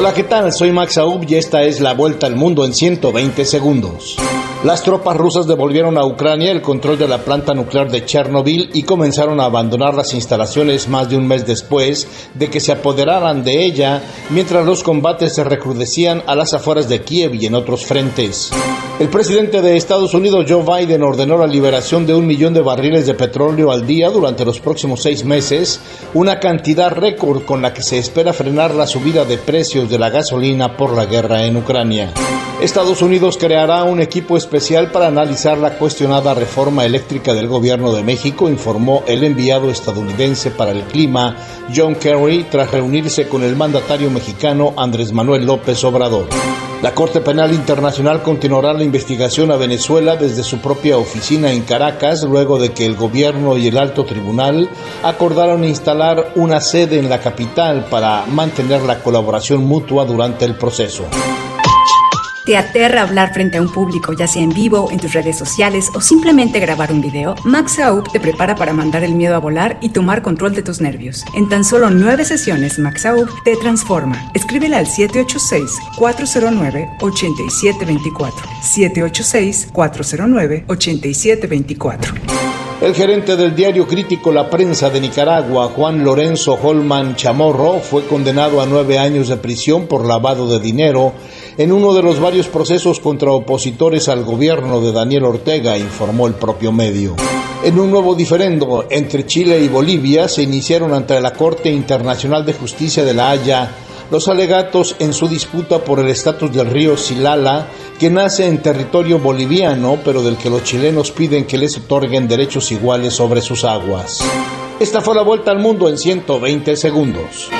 Hola, ¿qué tal? Soy Max Aub y esta es la vuelta al mundo en 120 segundos. Las tropas rusas devolvieron a Ucrania el control de la planta nuclear de Chernobyl y comenzaron a abandonar las instalaciones más de un mes después de que se apoderaran de ella, mientras los combates se recrudecían a las afueras de Kiev y en otros frentes. El presidente de Estados Unidos, Joe Biden, ordenó la liberación de un millón de barriles de petróleo al día durante los próximos seis meses, una cantidad récord con la que se espera frenar la subida de precios de la gasolina por la guerra en Ucrania. Estados Unidos creará un equipo especial para analizar la cuestionada reforma eléctrica del gobierno de México, informó el enviado estadounidense para el clima, John Kerry, tras reunirse con el mandatario mexicano Andrés Manuel López Obrador. La Corte Penal Internacional continuará la investigación a Venezuela desde su propia oficina en Caracas, luego de que el gobierno y el alto tribunal acordaron instalar una sede en la capital para mantener la colaboración mutua durante el proceso. ¿Te aterra hablar frente a un público, ya sea en vivo, en tus redes sociales o simplemente grabar un video? Max Aub te prepara para mandar el miedo a volar y tomar control de tus nervios. En tan solo nueve sesiones, Max Aub te transforma. Escríbele al 786-409-8724. 786-409-8724. El gerente del diario crítico La Prensa de Nicaragua, Juan Lorenzo Holman Chamorro, fue condenado a nueve años de prisión por lavado de dinero en uno de los varios procesos contra opositores al gobierno de Daniel Ortega, informó el propio medio. En un nuevo diferendo entre Chile y Bolivia se iniciaron ante la Corte Internacional de Justicia de La Haya los alegatos en su disputa por el estatus del río Silala, que nace en territorio boliviano, pero del que los chilenos piden que les otorguen derechos iguales sobre sus aguas. Esta fue la vuelta al mundo en 120 segundos.